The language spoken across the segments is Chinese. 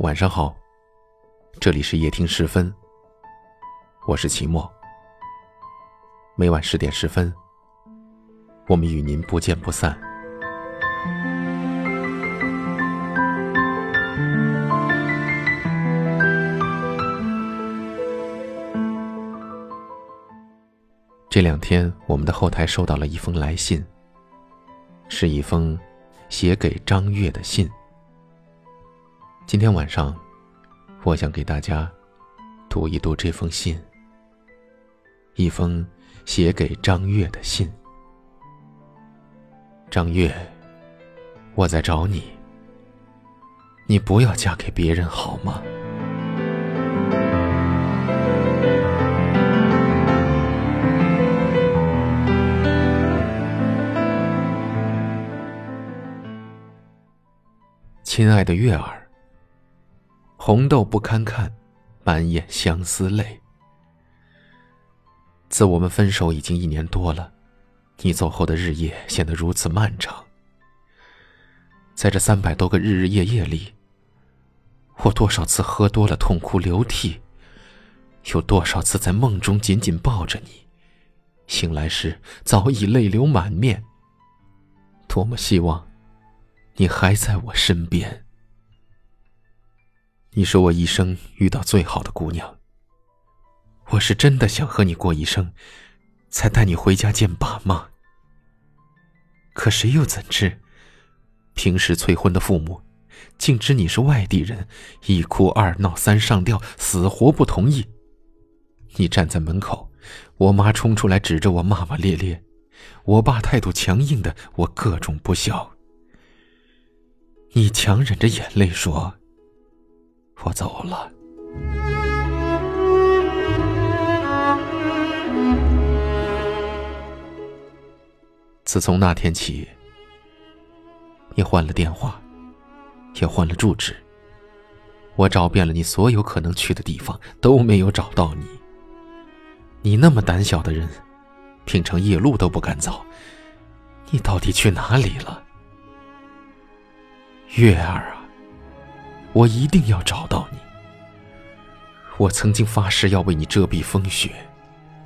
晚上好，这里是夜听十分，我是齐墨。每晚十点十分，我们与您不见不散。这两天，我们的后台收到了一封来信，是一封写给张月的信。今天晚上，我想给大家读一读这封信。一封写给张月的信。张月，我在找你，你不要嫁给别人好吗？亲爱的月儿。红豆不堪看，满眼相思泪。自我们分手已经一年多了，你走后的日夜显得如此漫长。在这三百多个日日夜夜里，我多少次喝多了痛哭流涕，有多少次在梦中紧紧抱着你，醒来时早已泪流满面。多么希望，你还在我身边。你是我一生遇到最好的姑娘。我是真的想和你过一生，才带你回家见爸妈。可谁又怎知，平时催婚的父母，竟知你是外地人，一哭二闹三上吊，死活不同意。你站在门口，我妈冲出来指着我骂骂咧咧，我爸态度强硬的我各种不孝。你强忍着眼泪说。我走了。自从那天起，你换了电话，也换了住址。我找遍了你所有可能去的地方，都没有找到你。你那么胆小的人，平常夜路都不敢走，你到底去哪里了，月儿啊？我一定要找到你。我曾经发誓要为你遮蔽风雪，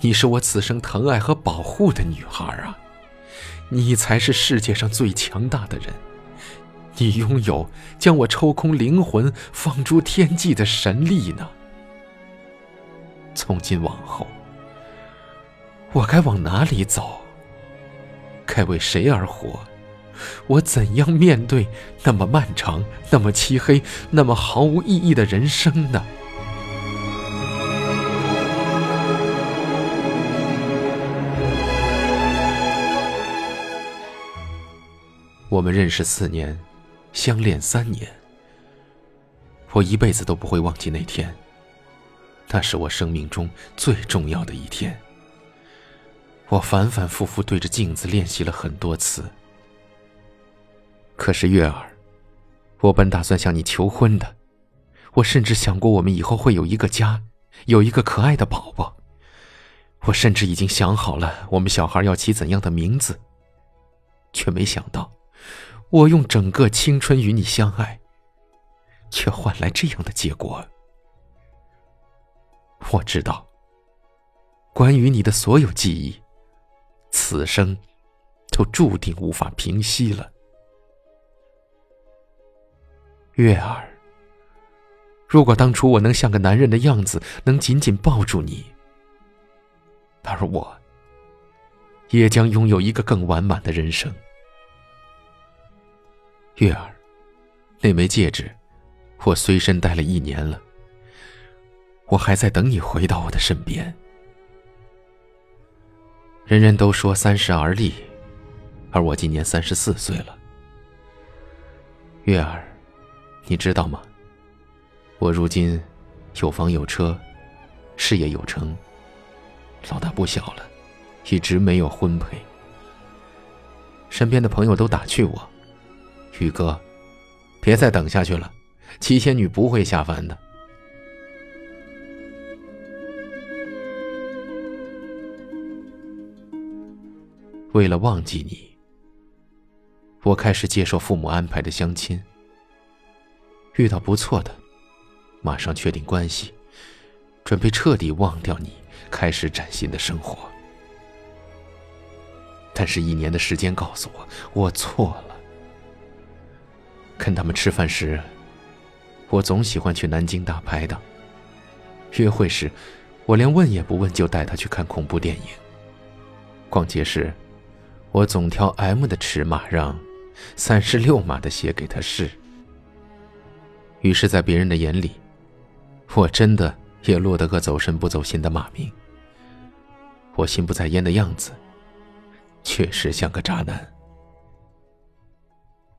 你是我此生疼爱和保护的女孩啊！你才是世界上最强大的人，你拥有将我抽空灵魂、放诸天际的神力呢。从今往后，我该往哪里走？该为谁而活？我怎样面对那么漫长、那么漆黑、那么毫无意义的人生呢？我们认识四年，相恋三年，我一辈子都不会忘记那天。那是我生命中最重要的一天。我反反复复对着镜子练习了很多次。可是月儿，我本打算向你求婚的，我甚至想过我们以后会有一个家，有一个可爱的宝宝。我甚至已经想好了我们小孩要起怎样的名字，却没想到，我用整个青春与你相爱，却换来这样的结果。我知道，关于你的所有记忆，此生都注定无法平息了。月儿，如果当初我能像个男人的样子，能紧紧抱住你，而我也将拥有一个更完满的人生。月儿，那枚戒指，我随身带了一年了，我还在等你回到我的身边。人人都说三十而立，而我今年三十四岁了，月儿。你知道吗？我如今有房有车，事业有成，老大不小了，一直没有婚配。身边的朋友都打趣我：“宇哥，别再等下去了，七仙女不会下凡的。”为了忘记你，我开始接受父母安排的相亲。遇到不错的，马上确定关系，准备彻底忘掉你，开始崭新的生活。但是，一年的时间告诉我，我错了。跟他们吃饭时，我总喜欢去南京大排档。约会时，我连问也不问就带他去看恐怖电影。逛街时，我总挑 M 的尺码，让三十六码的鞋给他试。于是，在别人的眼里，我真的也落得个走神不走心的骂名。我心不在焉的样子，确实像个渣男。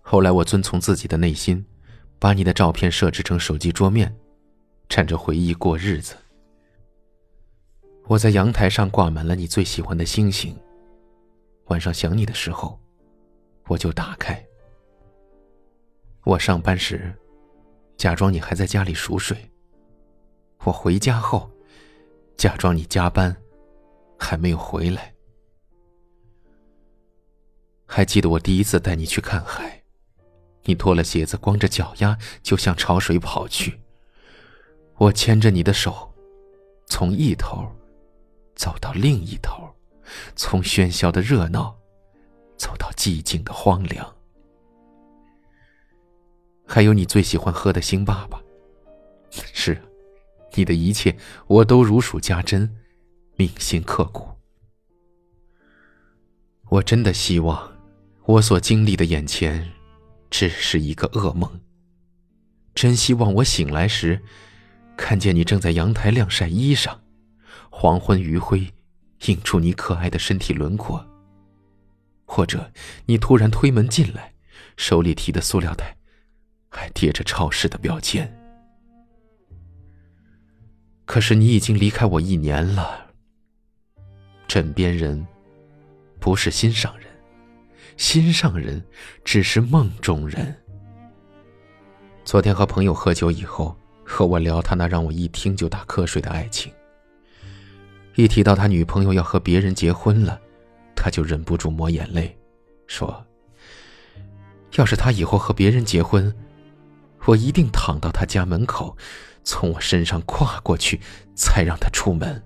后来，我遵从自己的内心，把你的照片设置成手机桌面。趁着回忆过日子，我在阳台上挂满了你最喜欢的星星。晚上想你的时候，我就打开。我上班时，假装你还在家里熟睡；我回家后，假装你加班，还没有回来。还记得我第一次带你去看海，你脱了鞋子，光着脚丫就向潮水跑去。我牵着你的手，从一头走到另一头，从喧嚣的热闹走到寂静的荒凉。还有你最喜欢喝的星爸爸，是，你的一切我都如数家珍，铭心刻骨。我真的希望，我所经历的眼前，只是一个噩梦。真希望我醒来时。看见你正在阳台晾晒衣裳，黄昏余晖映出你可爱的身体轮廓。或者你突然推门进来，手里提的塑料袋还贴着超市的标签。可是你已经离开我一年了。枕边人不是心上人，心上人只是梦中人。昨天和朋友喝酒以后。和我聊他那让我一听就打瞌睡的爱情。一提到他女朋友要和别人结婚了，他就忍不住抹眼泪，说：“要是他以后和别人结婚，我一定躺到他家门口，从我身上跨过去，才让他出门。”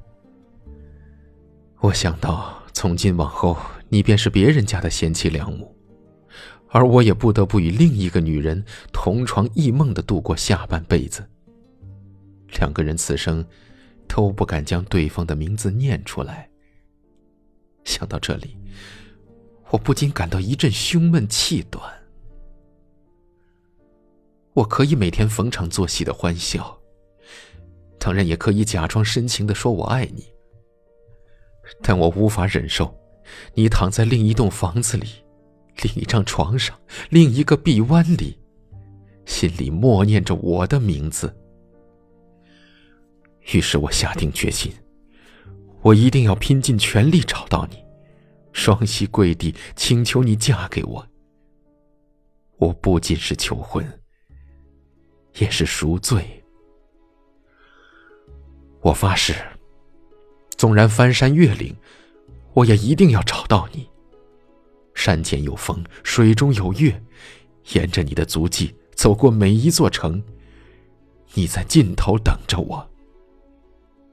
我想到从今往后你便是别人家的贤妻良母，而我也不得不与另一个女人同床异梦的度过下半辈子。两个人此生都不敢将对方的名字念出来。想到这里，我不禁感到一阵胸闷气短。我可以每天逢场作戏的欢笑，当然也可以假装深情的说我爱你。但我无法忍受，你躺在另一栋房子里，另一张床上，另一个臂弯里，心里默念着我的名字。于是我下定决心，我一定要拼尽全力找到你，双膝跪地请求你嫁给我。我不仅是求婚，也是赎罪。我发誓，纵然翻山越岭，我也一定要找到你。山间有风，水中有月，沿着你的足迹走过每一座城，你在尽头等着我。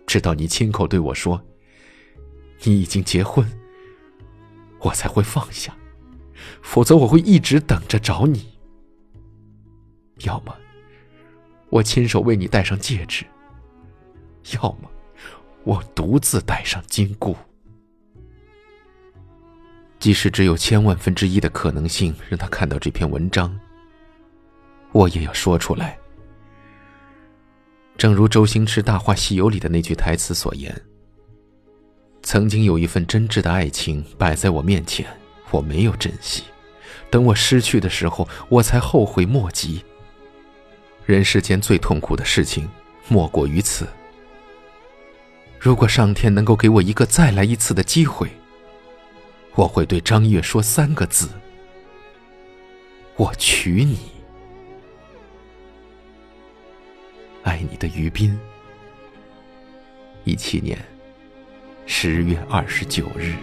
直到你亲口对我说：“你已经结婚。”我才会放下，否则我会一直等着找你。要么我亲手为你戴上戒指，要么我独自戴上金箍。即使只有千万分之一的可能性让他看到这篇文章，我也要说出来。正如周星驰《大话西游》里的那句台词所言：“曾经有一份真挚的爱情摆在我面前，我没有珍惜，等我失去的时候，我才后悔莫及。人世间最痛苦的事情，莫过于此。如果上天能够给我一个再来一次的机会，我会对张月说三个字：我娶你。”爱你的于斌，一七年十月二十九日。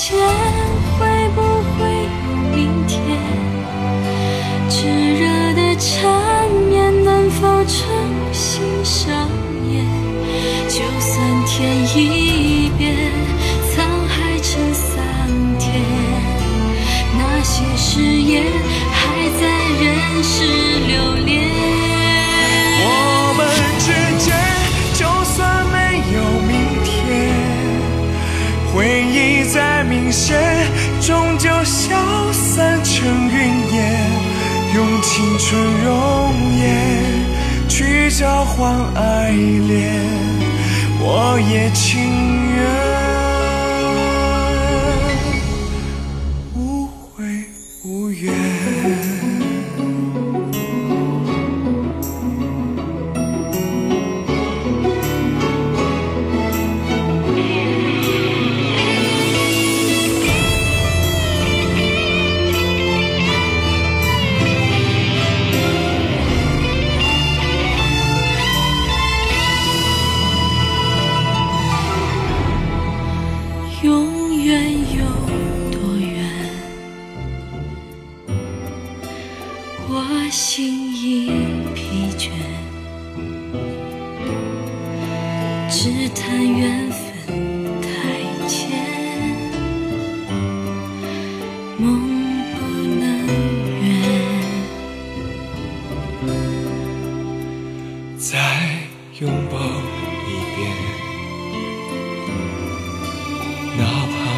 前会不会有明天？炙热的缠绵能否重新上演？就算天一变，沧海成桑田，那些誓言还在人世青春容颜去交换爱恋，我也情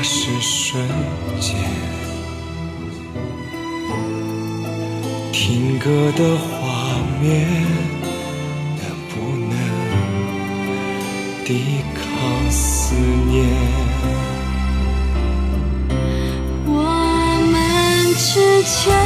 那是瞬间。听歌的画面，能不能抵抗思念？我们之间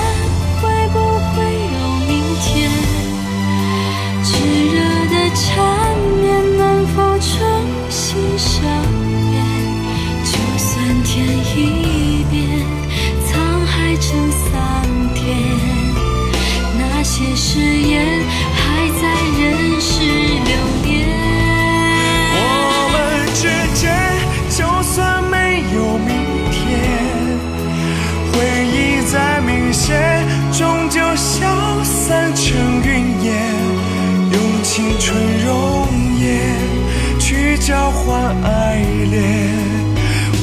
爱恋，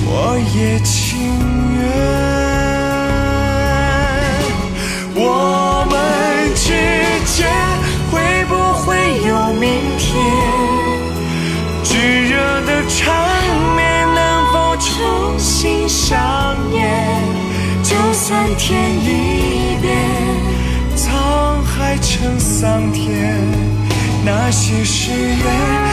我也情愿。我们之间会不会有明天？炙热的缠绵能否重新上演？就算天一变，沧海成桑田，那些誓言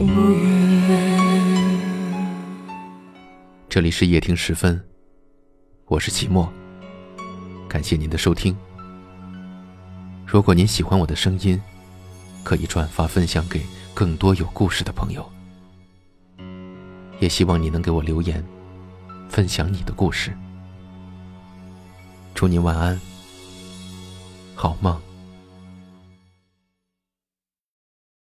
无怨。这里是夜听时分，我是齐墨。感谢您的收听。如果您喜欢我的声音，可以转发分享给更多有故事的朋友。也希望你能给我留言，分享你的故事。祝您晚安，好梦。